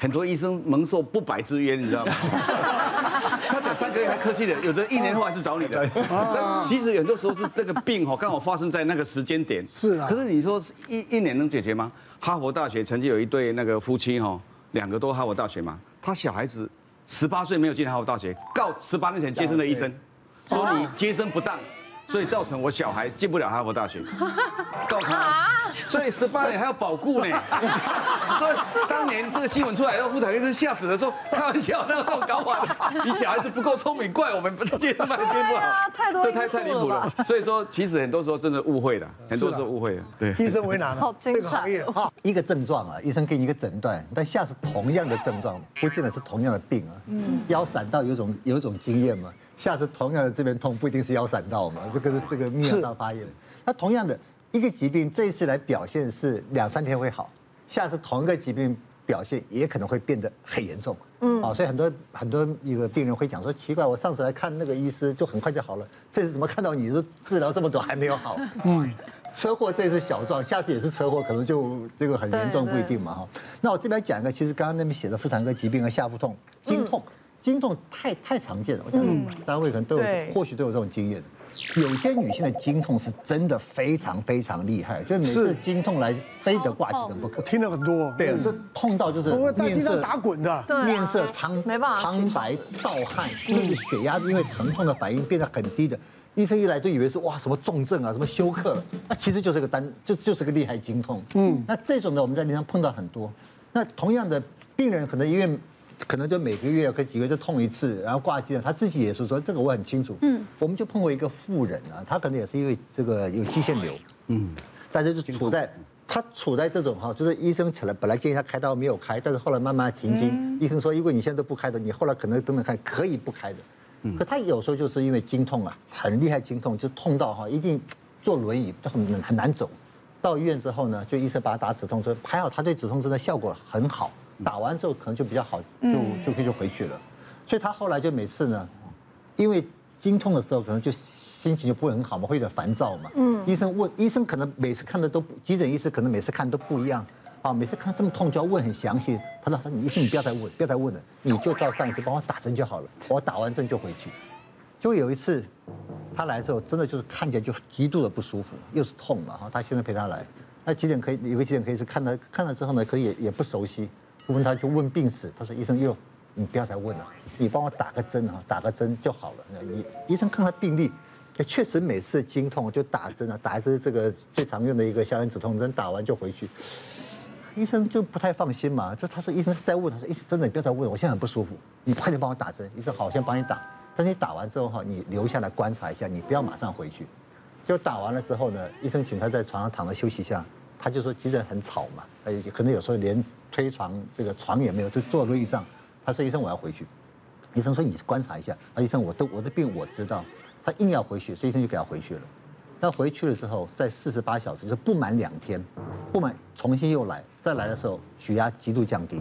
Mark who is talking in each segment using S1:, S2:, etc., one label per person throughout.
S1: 很多医生蒙受不白之冤，你知道吗？他讲三个月还客气的，有的一年后还是找你的。但其实很多时候是这个病哈，刚好发生在那个时间点。
S2: 是啊。
S1: 可是你说一一年能解决吗？哈佛大学曾经有一对那个夫妻哈，两个都哈佛大学嘛，他小孩子十八岁没有进哈佛大学，告十八年前接生的医生，说你接生不当。所以造成我小孩进不了哈佛大学，告他，所以十八年还要保固呢。所 以当年这个新闻出来，然后妇产科医生吓死的时候，开玩笑，那个这种搞法，你小孩子不够聪明，怪我们不是接生办的接不好，
S3: 太多？
S1: 这太太离谱了。所以说，其实很多时候真的误会了，很多时候误会了。对，
S2: 医生为难了。
S3: 好精彩。这个行业
S4: 哈，一个症状啊，医生给你一个诊断，但下次同样的症状，不见得是同样的病啊。嗯。腰闪到有种有一种经验嘛。下次同样的这边痛，不一定是腰闪到嘛，这个是这个泌尿道发炎。那同样的一个疾病，这一次来表现是两三天会好，下次同一个疾病表现也可能会变得很严重。嗯，啊，所以很多很多一个病人会讲说，奇怪，我上次来看那个医师就很快就好了，这次怎么看到你说治疗这么短还没有好？嗯，车祸这次小状，下次也是车祸，可能就这个很严重不一定嘛哈。那我这边讲一个，其实刚刚那边写的妇产科疾病和下腹痛、经痛。经痛太太常见了，我想大家会可能都有，或许都有这种经验。有些女性的经痛是真的非常非常厉害，就是每次经痛来非得挂急诊不可。
S2: 听了很多，
S4: 对，就痛到就是面色
S2: 打滚的，
S4: 面色苍苍白、盗汗，甚至血压因为疼痛的反应变得很低的。医生一来就以为是哇什么重症啊，什么休克了，那其实就是个单，就就是个厉害经痛。嗯，那这种呢，我们在临床碰到很多。那同样的病人可能因为。可能就每个月可几个月就痛一次，然后挂机了，他自己也是说这个我很清楚。嗯，我们就碰过一个妇人啊，她可能也是因为这个有肌腺瘤，嗯，但是就处在她处在这种哈，就是医生起来本来建议她开刀没有开，但是后来慢慢停经，医生说如果你现在都不开的，你后来可能等等看可以不开的。嗯，可她有时候就是因为经痛啊，很厉害经痛，就痛到哈一定坐轮椅都很很难走。到医院之后呢，就医生把她打止痛针，还好她对止痛针的效果很好。打完之后可能就比较好，就就可以就回去了。所以他后来就每次呢，因为经痛的时候可能就心情就不会很好嘛，会有点烦躁嘛。嗯。医生问，医生可能每次看的都急诊医师可能每次看都不一样啊，每次看这么痛就要问很详细。他说：“你医生你不要再问，不要再问了，你就照上一次帮我打针就好了。我打完针就回去。”就有一次他来的时候，真的就是看起来就极度的不舒服，又是痛嘛哈。他先生陪他来，那急诊科有个急诊可以是看了看了之后呢，可以也也不熟悉。问他就问病史，他说医生又，你不要再问了，你帮我打个针啊，打个针就好了。医医生看他病历，也确实每次经痛就打针啊，打一支这个最常用的一个消炎止痛针，打完就回去。医生就不太放心嘛，就他说医生再问，他说医生真的你不要再问，我现在很不舒服，你快点帮我打针。医生好，我先帮你打，但是你打完之后哈，你留下来观察一下，你不要马上回去。就打完了之后呢，医生请他在床上躺着休息一下，他就说急诊很吵嘛，呃，可能有时候连。推床这个床也没有，就坐轮椅上。他说：“医生，我要回去。”医生说：“你观察一下。”啊，医生，我都我的病我知道。他硬要回去，所以医生就给他回去了。他回去了之后，在四十八小时，就是不满两天，不满重新又来。再来的时候，血压极度降低，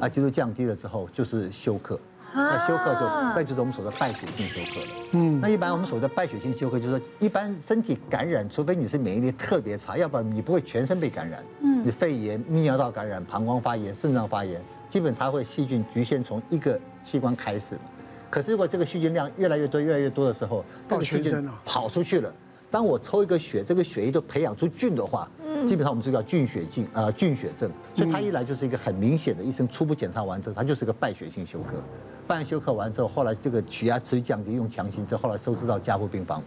S4: 啊，极度降低了之后就是休克。那休克就那就是我们所说的败血性休克了。嗯，那一般我们所说的败血性休克，就是说一般身体感染，除非你是免疫力特别差，要不然你不会全身被感染。嗯，你肺炎、泌尿道感染、膀胱发炎、肾脏发炎，基本它会细菌局限从一个器官开始。可是如果这个细菌量越来越多、越来越多的时候，
S2: 到全身了，
S4: 跑出去了。当我抽一个血，这个血液都培养出菌的话，基本上我们就叫菌血症啊，菌血症。所以它一来就是一个很明显的，医生初步检查完之后，它就是个败血性休克。半休克完之后，后来这个血压持续降低，用强心针，后来收治到加护病房。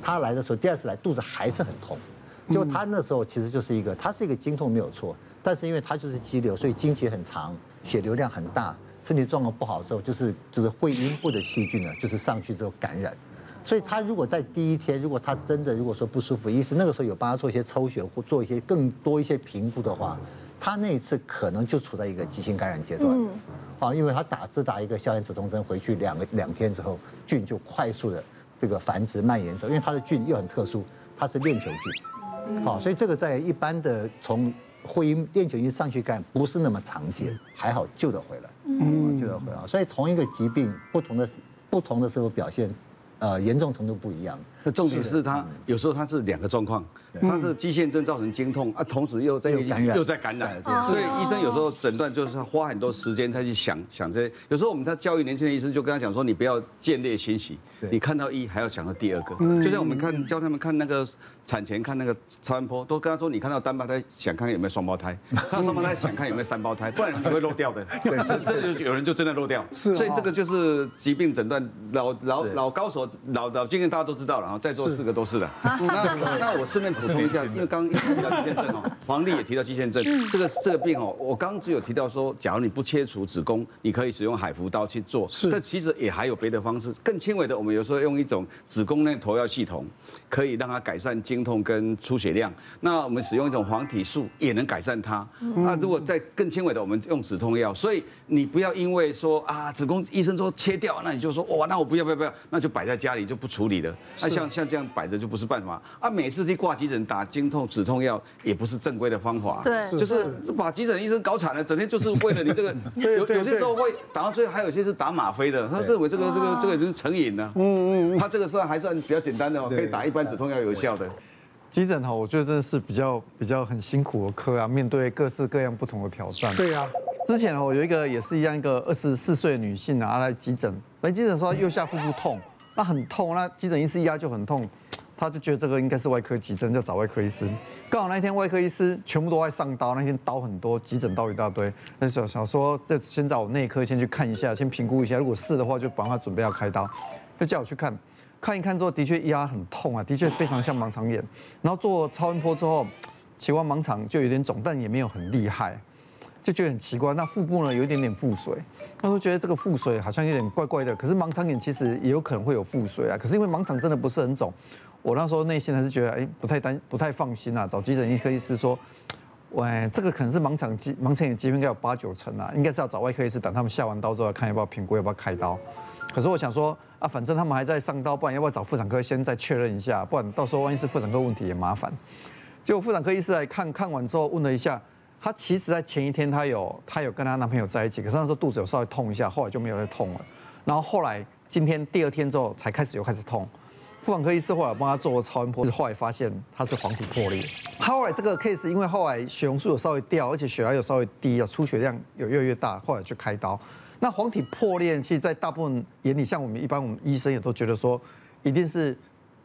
S4: 他来的时候，第二次来肚子还是很痛。就他那时候其实就是一个，他是一个经痛没有错，但是因为他就是肌瘤，所以经期很长，血流量很大，身体状况不好的时候，就是就是会阴部的细菌呢，就是上去之后感染。所以他如果在第一天，如果他真的如果说不舒服，医生那个时候有帮他做一些抽血或做一些更多一些评估的话，他那一次可能就处在一个急性感染阶段。嗯。啊，因为他打只打一个消炎止痛针回去两个两天之后，菌就快速的这个繁殖蔓延走，因为他的菌又很特殊，它是链球菌，好，所以这个在一般的从会因链球菌上去感染不是那么常见，还好救得回来，嗯，救得回来。所以同一个疾病，不同的不同的时候表现，呃，严重程度不一样。
S1: 那重点是他有时候他是两个状况，他是肌腺症造成经痛啊，同时又在又在感染，所以医生有时候诊断就是花很多时间再去想想这些。有时候我们在教育年轻的医生就跟他讲说，你不要见猎心喜，你看到一还要想到第二个，就像我们看教他们看那个。产前看那个超音波，都跟他说，你看到单胞胎，想看看有没有双胞胎；看到双胞胎，想看有没有三胞胎，不然你会漏掉的。对，这就有人就真的漏掉。是，所以这个就是疾病诊断老老老高手老老经验，大家都知道了。在座四个都是的。那那我顺便补充一下，因为刚刚提到肌腺症哦，黄丽也提到肌腺症，这个这个病哦，我刚刚只有提到说，假如你不切除子宫，你可以使用海服刀去做。是，但其实也还有别的方式，更轻微的，我们有时候用一种子宫内投药系统，可以让它改善经痛跟出血量，那我们使用一种黄体素也能改善它。那如果再更轻微的，我们用止痛药。所以你不要因为说啊，子宫医生说切掉，那你就说哇，那我不要不要不要，那就摆在家里就不处理了。那像像这样摆着就不是办法啊。每次去挂急诊打经痛止痛药也不是正规的方法。对，就是把急诊医生搞惨了，整天就是为了你这个。有有些时候会打到最后，还有些是打吗啡的，他认为这个这个这个就是成瘾了。嗯嗯，他这个算还算比较简单的哦，可以打一般止痛药有效的。
S2: 急诊哈，我觉得真的是比较比较很辛苦的科啊，面对各式各样不同的挑战。
S3: 对啊，
S2: 之前我有一个也是一样，一个二十四岁的女性啊，来急诊，来急诊说右下腹部痛，那很痛，那急诊医师一压就很痛，他就觉得这个应该是外科急诊，就找外科医师。刚好那天外科医师全部都在上刀，那天刀很多，急诊刀一大堆，那时候想说这先找我内科先去看一下，先评估一下，如果是的话就帮他准备要开刀，就叫我去看。看一看之后，的确压很痛啊，的确非常像盲肠炎。然后做超音波之后，奇怪盲肠就有点肿，但也没有很厉害，就觉得很奇怪。那腹部呢，有一点点腹水，他说觉得这个腹水好像有点怪怪的。可是盲肠炎其实也有可能会有腹水啊。可是因为盲肠真的不是很肿，我那时候内心还是觉得哎不太担不太放心啊。找急诊医科医师说，喂，这个可能是盲肠肌盲肠炎疾病应该有八九成啊，应该是要找外科医师等他们下完刀之后看要不要评估要不要开刀。可是我想说。啊，反正他们还在上刀，不然要不要找妇产科先再确认一下？不然到时候万一是妇产科问题也麻烦。结果妇产科医师来看看完之后问了一下，她其实在前一天她有她有跟她男朋友在一起，可是那时候肚子有稍微痛一下，后来就没有再痛了。然后后来今天第二天之后才开始又开始痛。妇产科医师后来帮她做了超音波，后来发现她是黄体破裂。后来这个 case 因为后来血红素有稍微掉，而且血压有稍微低，有出血量有越来越大，后来就开刀。那黄体破裂，其实，在大部分眼里，像我们一般我们医生也都觉得说，一定是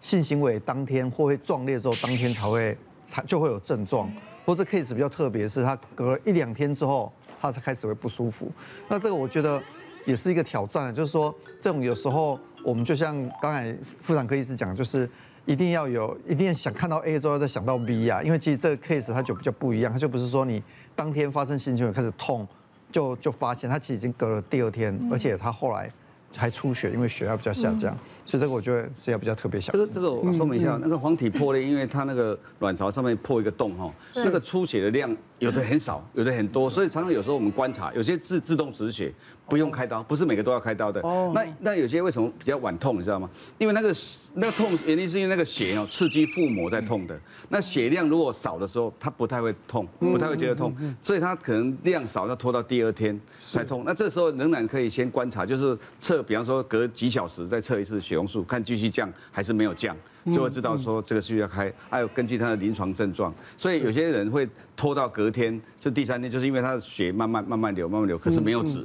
S2: 性行为当天或会壮烈之后，当天才会才就会有症状。不过这 case 比较特别，是他隔了一两天之后，他才开始会不舒服。那这个我觉得也是一个挑战，就是说这种有时候我们就像刚才妇产科医师讲，就是一定要有，一定要想看到 A 之后再想到 B 啊，因为其实这个 case 它就比较不一样，它就不是说你当天发生性行为开始痛。就就发现它其实已经隔了第二天，而且它后来还出血，因为血压比较下降，所以这个我觉得是要比较特别小。
S1: 这个这个我说明一下，那个黄体破裂，因为它那个卵巢上面破一个洞哈，那个出血的量有的很少，有的很多，所以常常有时候我们观察，有些自自动止血。不用开刀，不是每个都要开刀的。哦，那那有些为什么比较晚痛，你知道吗？因为那个那个痛原因是因为那个血哦刺激腹膜在痛的。那血量如果少的时候，它不太会痛，不太会觉得痛，所以它可能量少，要拖到第二天才痛。那这时候仍然可以先观察，就是测，比方说隔几小时再测一次血榕树，看继续降还是没有降。就会知道说这个需要开，还有根据他的临床症状，所以有些人会拖到隔天是第三天，就是因为他的血慢慢慢慢流，慢慢流，可是没有止，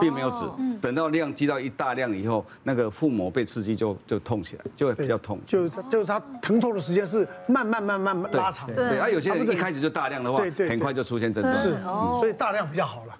S1: 并没有止，等到量积到一大量以后，那个腹膜被刺激就就痛起来，就会比较痛。
S3: 就就是他疼痛的时间是慢慢慢慢拉长。
S1: 对，而有些人一开始就大量的话，很快就出现症状。
S3: 是，所以大量比较好了。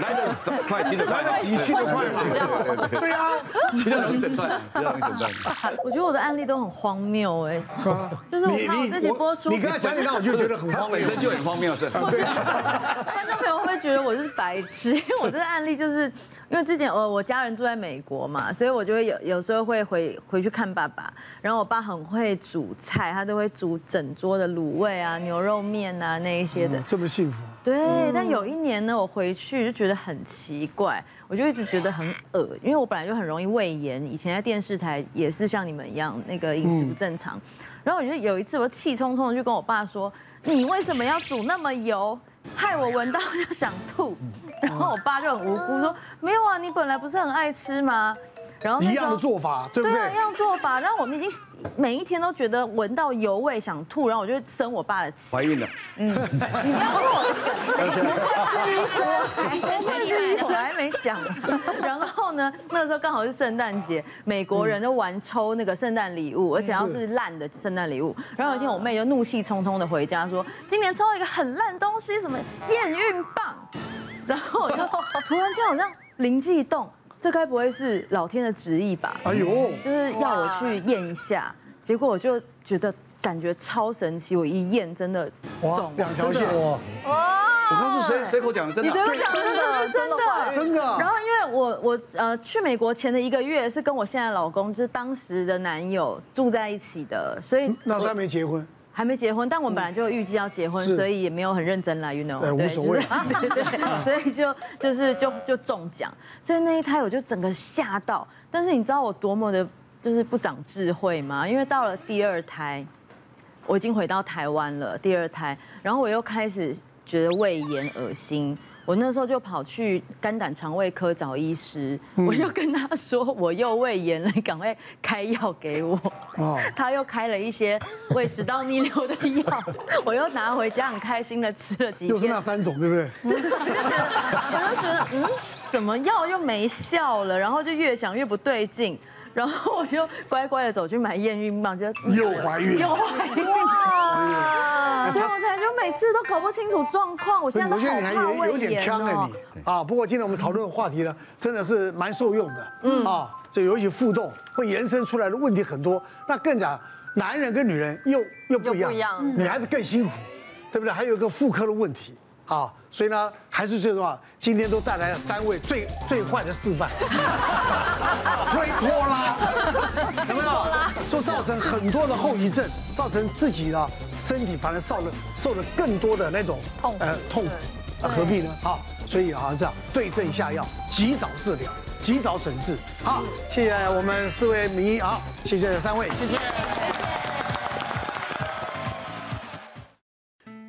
S1: 来的快，来的
S3: 急去的快嘛。对啊，
S1: 比较容易诊断，比较容易诊断。
S5: 我觉得我的案例都很荒谬哎，就是我看我自己播出，
S3: 你刚才讲一讲，我就觉得很荒谬，
S1: 本身就很荒谬，是。对。
S5: 观众朋友会不会觉得我是白痴？因为我这个案例就是因为之前我我家人住在美国嘛，所以我就会有有时候会回回去看爸爸，然后我爸很会煮菜，他都会煮整桌的卤味啊、牛肉面啊那一些的。
S3: 这么幸福。
S5: 对，但有一年呢，我回去就觉得很奇怪，我就一直觉得很恶，因为我本来就很容易胃炎，以前在电视台也是像你们一样那个饮食不正常，然后我就有一次我气冲冲的就跟我爸说，你为什么要煮那么油，害我闻到就想吐，然后我爸就很无辜说，没有啊，你本来不是很爱吃吗？然后
S3: 一样的做法，对不对？
S5: 对啊，一样做法。然后我们已经每一天都觉得闻到油味想吐，然后我就生我爸的气。
S1: 怀孕了，
S5: 你不要问我，是医生，我是医生，我还没讲。然后呢，那个时候刚好是圣诞节，美国人都玩抽那个圣诞礼物，而且要是烂的圣诞礼物。然后有一天我妹就怒气冲冲的回家说，今年抽了一个很烂东西，什么验孕棒。然后我就突然间好像灵机一动，这该不会是老天的旨意吧？
S3: 哎呦，
S5: 就是要我去验一下。结果我就觉得感觉超神奇，我一验真的肿
S3: 两条线哇！
S1: 我刚是随随口讲的，真的。
S5: 你随口讲的真的是真的，
S3: 真的。
S5: 然后因为我我呃去美国前的一个月是跟我现在老公，就是当时的男友住在一起的，所以
S3: 那时候还没结婚。
S5: 还没结婚，但我们本来就预计要结婚，所以也没有很认真来，you know，
S3: 对，无所谓，
S5: 对对，所以就就是就就中奖，所以那一胎我就整个吓到。但是你知道我多么的，就是不长智慧吗？因为到了第二胎，我已经回到台湾了，第二胎，然后我又开始觉得胃炎、恶心。我那时候就跑去肝胆肠胃科找医师，我就跟他说我又胃炎了，赶快开药给我。哦，他又开了一些胃食道逆流的药，我又拿回家很开心的吃了几片。
S3: 又是那三种，对不对？
S5: 我就觉得，我就觉得，嗯，怎么药又没效了？然后就越想越不对劲，然后我就乖乖的走去买验孕棒，就
S3: 又怀孕，
S5: 又怀孕哇！所以我才就每次都搞不清楚状况。我现在都好怕胃
S3: 有点呛了你啊！不过今天我们讨论的话题呢，真的是蛮受用的。嗯啊，这尤其互动会延伸出来的问题很多。那更加，男人跟女人又又不一样，女孩子更辛苦，对不对？还有一个妇科的问题。啊，所以呢，还是最重要。今天都带来了三位最最坏的示范，推拖拉，有没有？说造成很多的后遗症，造成自己的身体反而受了受了更多的那种痛呃痛苦，啊何必呢？好，所以好像这样对症下药，及早治疗，及早诊治。好，谢谢我们四位名医啊，谢谢三位，谢谢。